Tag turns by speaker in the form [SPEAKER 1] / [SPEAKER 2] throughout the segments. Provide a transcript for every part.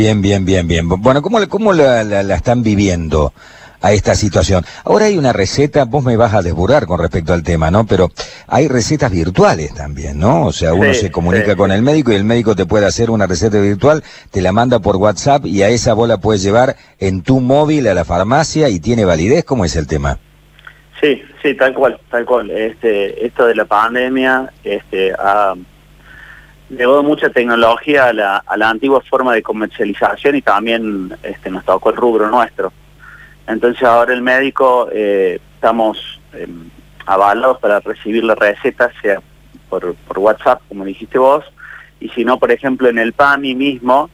[SPEAKER 1] Bien, bien, bien, bien. Bueno, ¿cómo, cómo la, la, están viviendo a esta situación? Ahora hay una receta, vos me vas a desburrar con respecto al tema, ¿no? Pero hay recetas virtuales también, ¿no? O sea, uno se comunica con el médico y el médico te puede hacer una receta virtual, te la manda por WhatsApp y a esa bola puedes llevar en tu móvil a la farmacia y tiene validez. ¿Cómo es el tema?
[SPEAKER 2] Sí, sí, tal cual, tal cual. Este, esto de la pandemia, este, ha llevó mucha tecnología a la, a la antigua forma de comercialización y también este, nos tocó el rubro nuestro. Entonces ahora el médico eh, estamos em, avalados para recibir la receta, sea por, por WhatsApp, como dijiste vos, y si no, por ejemplo, en el PAMI mismo,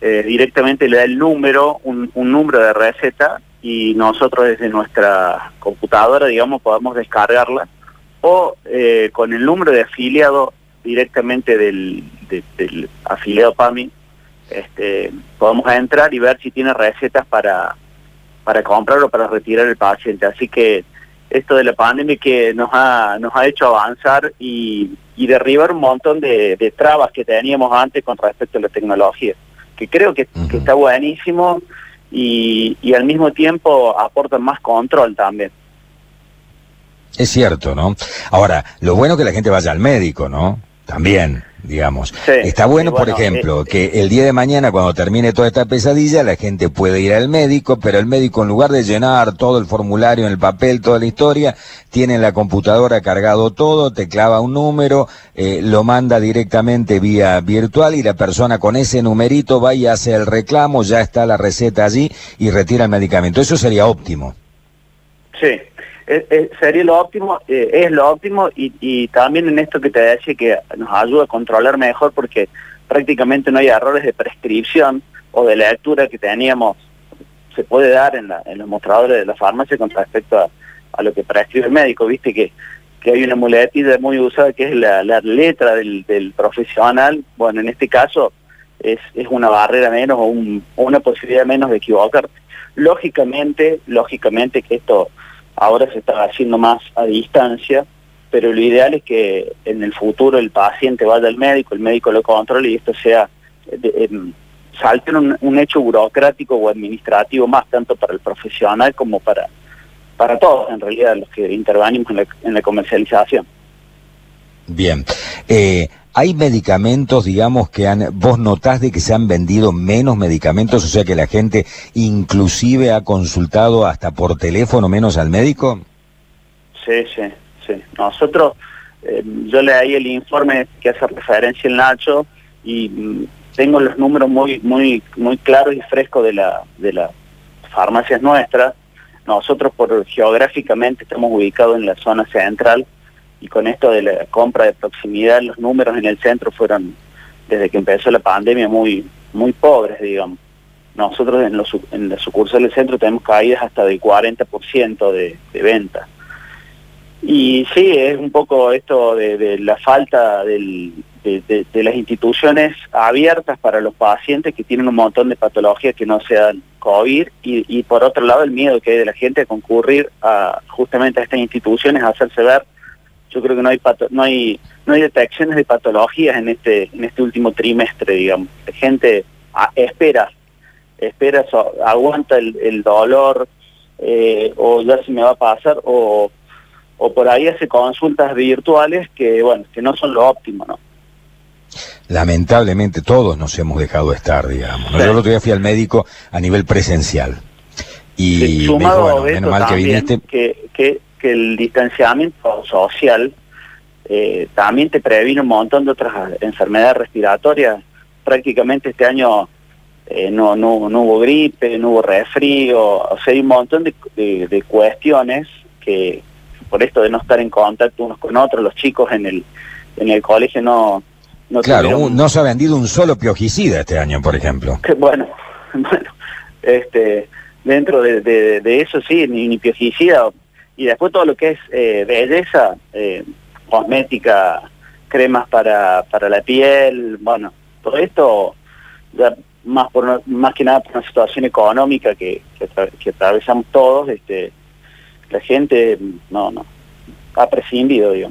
[SPEAKER 2] eh, directamente le da el número, un, un, número de receta, y nosotros desde nuestra computadora, digamos, podemos descargarla, o eh, con el número de afiliado directamente del, del afiliado PAMI, este, podemos entrar y ver si tiene recetas para, para comprar o para retirar el paciente. Así que esto de la pandemia que nos ha, nos ha hecho avanzar y, y derribar un montón de, de, trabas que teníamos antes con respecto a la tecnología, que creo que, que está buenísimo y, y al mismo tiempo aporta más control también.
[SPEAKER 1] Es cierto, ¿no? Ahora, lo bueno es que la gente vaya al médico, ¿no? También, digamos. Está bueno, por ejemplo, eh, que el día de mañana, cuando termine toda esta pesadilla, la gente puede ir al médico, pero el médico, en lugar de llenar todo el formulario en el papel, toda la historia, tiene en la computadora cargado todo, te clava un número, eh, lo manda directamente vía virtual y la persona con ese numerito va y hace el reclamo, ya está la receta allí y retira el medicamento. Eso sería óptimo.
[SPEAKER 2] Sí, sería lo óptimo, eh, es lo óptimo y, también en esto que te decía que nos ayuda a controlar mejor porque prácticamente no hay errores de prescripción o de lectura que teníamos, se puede dar en, los mostradores de la farmacia con respecto a, lo que prescribe el médico, viste que, que hay una muletilla muy usada que es la, letra del, profesional, bueno, en este caso es, es una barrera menos o una posibilidad menos de equivocarte. Lógicamente, lógicamente que esto ahora se está haciendo más a distancia, pero lo ideal es que en el futuro el paciente vaya al médico, el médico lo controle y esto sea, eh, salte un, hecho burocrático o administrativo más, tanto para el profesional como para, para todos, en realidad, los que intervenimos en la, comercialización.
[SPEAKER 1] Bien. Eh, ¿Hay medicamentos, digamos, que han, vos notás de que se han vendido menos medicamentos, o sea que la gente inclusive ha consultado hasta por teléfono menos al médico?
[SPEAKER 2] Sí, sí, sí. Nosotros, eh, yo leí el informe que hace referencia el Nacho y mm, tengo los números muy, muy, muy claros y frescos de la, de las farmacias nuestras. Nosotros por geográficamente estamos ubicados en la zona central y con esto de la compra de proximidad, los números en el centro fueron, desde que empezó la pandemia, muy muy pobres, digamos. Nosotros en, los, en la sucursal del centro tenemos caídas hasta del 40% de, de venta. Y sí, es un poco esto de, la falta del, de, las instituciones abiertas para los pacientes que tienen un montón de patologías que no sean COVID y, y por otro lado el miedo que hay de la gente a concurrir a justamente a estas instituciones, a hacerse ver yo creo que no hay no hay no hay detecciones de patologías en este en este último trimestre digamos. La gente espera espera aguanta el, dolor eh, o ya se me va a pasar o o por ahí hace consultas virtuales que bueno que no son lo óptimo no
[SPEAKER 1] lamentablemente todos nos hemos dejado estar digamos yo el otro día fui al médico a nivel presencial y
[SPEAKER 2] me dijo, mal que viniste que, que que el distanciamiento social eh, también te previene un montón de otras enfermedades respiratorias. Prácticamente este año eh, no, no, no hubo gripe, no hubo resfrío, o sea, hay un montón de, de, cuestiones que por esto de no estar en contacto unos con otros, los chicos en el, en el colegio no...
[SPEAKER 1] no claro, no se ha vendido un solo piojicida este año, por ejemplo.
[SPEAKER 2] bueno, bueno, este, dentro de, de, eso sí, ni, ni piojicida, y después todo lo que es eh, belleza, eh, cosmética, cremas para, para la piel, bueno, todo esto más por más que nada por una situación económica que, que, atravesamos todos, este la gente no no ha prescindido, digo.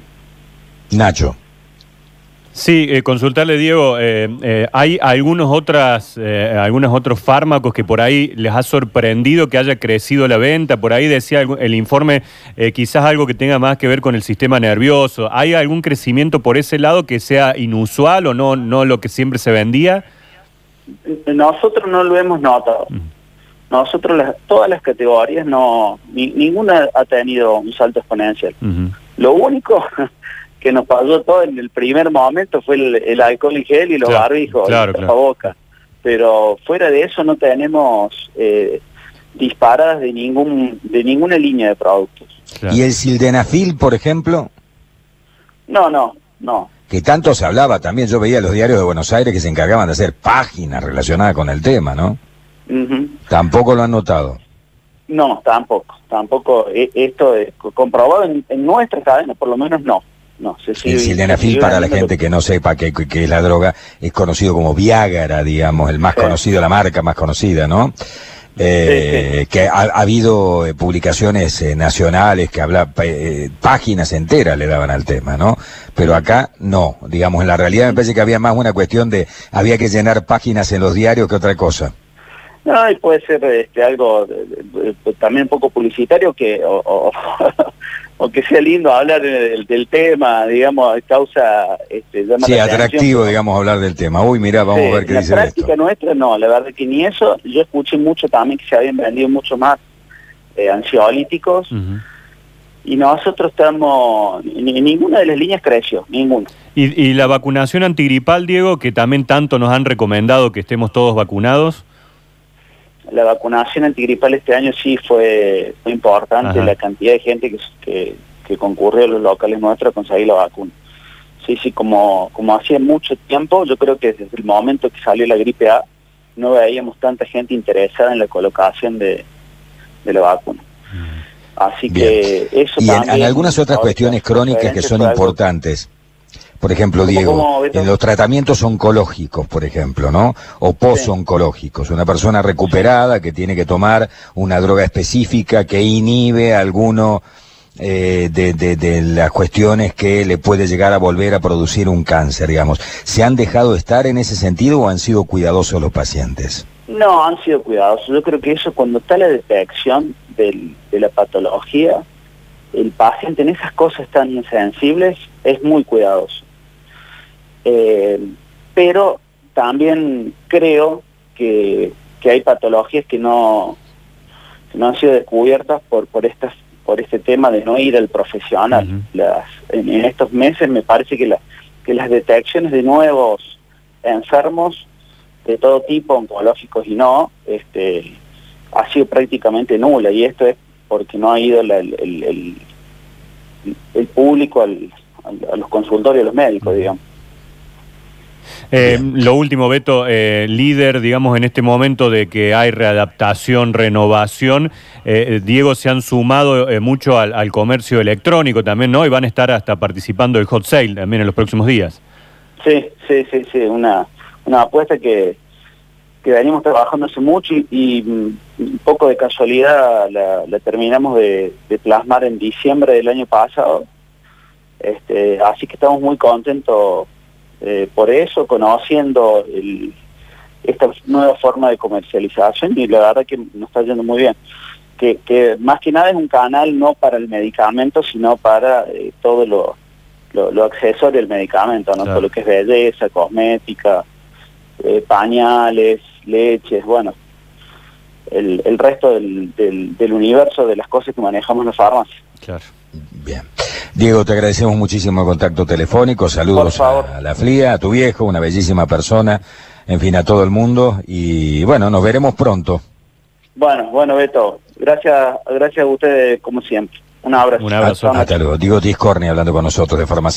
[SPEAKER 1] Nacho.
[SPEAKER 3] Sí, eh, consultarle, Diego, eh, eh, ¿hay algunos, otras, algunos otros fármacos que por ahí les ha sorprendido que haya crecido la venta? Por ahí decía el informe quizás algo que tenga más que ver con el sistema nervioso. ¿Hay algún crecimiento por ese lado que sea inusual o no, no lo que siempre se vendía?
[SPEAKER 2] Nosotros no lo hemos notado. Nosotros todas las categorías no, ninguna ha tenido un salto exponencial. Lo único que nos pasó todo en el primer momento fue el, alcohol y gel y los barbijos,
[SPEAKER 3] claro,
[SPEAKER 2] la boca. Pero fuera de eso no tenemos eh, disparadas de ningún de ninguna línea de productos.
[SPEAKER 1] ¿Y el sildenafil, por ejemplo?
[SPEAKER 2] No, no, no.
[SPEAKER 1] Que tanto se hablaba también, yo veía los diarios de Buenos Aires que se encargaban de hacer páginas relacionadas con el tema, ¿no? Tampoco lo han notado.
[SPEAKER 2] No, tampoco, tampoco. E, esto es comprobado en, en nuestra cadena, por lo menos no. No,
[SPEAKER 1] se el sildenafil, para la gente que no sepa qué que, es la droga, es conocido como Viagra, digamos, el más conocido, la marca más conocida, ¿no? Eh, que ha, habido eh, publicaciones eh, nacionales que habla páginas enteras le daban al tema, ¿no? Pero acá no, digamos, en la realidad me parece que había más una cuestión de había que llenar páginas en los diarios que otra cosa.
[SPEAKER 2] No, y puede ser este, algo también un poco publicitario que o, o, que sea lindo hablar del, tema, digamos, causa... Este,
[SPEAKER 1] sí, atractivo, digamos, hablar del tema. Uy, mira, vamos a ver qué dice
[SPEAKER 2] La práctica nuestra no, la verdad que ni eso. Yo escuché mucho también que se habían vendido mucho más eh, ansiolíticos. Y nosotros estamos, ni, ninguna de las líneas creció, ninguna.
[SPEAKER 3] ¿Y, ¿Y la vacunación antigripal, Diego, que también tanto nos han recomendado que estemos todos vacunados?
[SPEAKER 2] La vacunación antigripal este año sí fue, muy importante, la cantidad de gente que, que, concurrió a los locales nuestros a conseguir la vacuna. Sí, sí, como, como hacía mucho tiempo, yo creo que desde el momento que salió la gripe A, no veíamos tanta gente interesada en la colocación de, la vacuna. Mm. Así que eso
[SPEAKER 1] y en, algunas otras cuestiones crónicas que son importantes. Por ejemplo, Diego, en los tratamientos oncológicos, por ejemplo, ¿no? O posoncológicos. Una persona recuperada que tiene que tomar una droga específica que inhibe alguno eh, de, de, las cuestiones que le puede llegar a volver a producir un cáncer, digamos. ¿Se han dejado estar en ese sentido o han sido cuidadosos los pacientes?
[SPEAKER 2] No, han sido cuidadosos. Yo creo que eso cuando está la detección de la patología, el paciente en esas cosas tan insensibles es muy cuidadoso. Eh, pero también creo que, hay patologías que no, no han sido descubiertas por, por, estas, por este tema de no ir al profesional. las, en, estos meses me parece que, que las detecciones de nuevos enfermos de todo tipo, oncológicos y no, este, ha sido prácticamente nula y esto es porque no ha ido el, el, el, público al, a los consultorios, a los médicos, digamos.
[SPEAKER 3] Eh, lo último, Beto, eh, líder, digamos, en este momento de que hay readaptación, renovación, eh, Diego, se han sumado mucho al, comercio electrónico también, ¿no? Y van a estar hasta participando del hot sale también en los próximos días.
[SPEAKER 2] Sí, sí, sí, sí, una, una apuesta que, que venimos trabajando hace mucho y, mm, un poco de casualidad la, terminamos de, de, plasmar en diciembre del año pasado. Este, así que estamos muy contentos eh, por eso, conociendo esta nueva forma de comercialización y la verdad que nos está yendo muy bien. Que, que más que nada es un canal no para el medicamento, sino para eh, todo lo, lo, accesorio del medicamento, ¿no? todo lo que es belleza, cosmética, eh, pañales, leches, bueno, el, el resto del, del, del, universo de las cosas que manejamos en la farmacia.
[SPEAKER 1] Claro. Bien. Diego, te agradecemos muchísimo el contacto telefónico, saludos a, la FLIA, a tu viejo, una bellísima persona, en fin, a todo el mundo, y bueno, nos veremos pronto.
[SPEAKER 2] Bueno, bueno, Beto, gracias, gracias a ustedes como siempre. Un abrazo.
[SPEAKER 3] Un abrazo.
[SPEAKER 1] Hasta luego. Diego Tiscorni hablando con nosotros de Farmacia.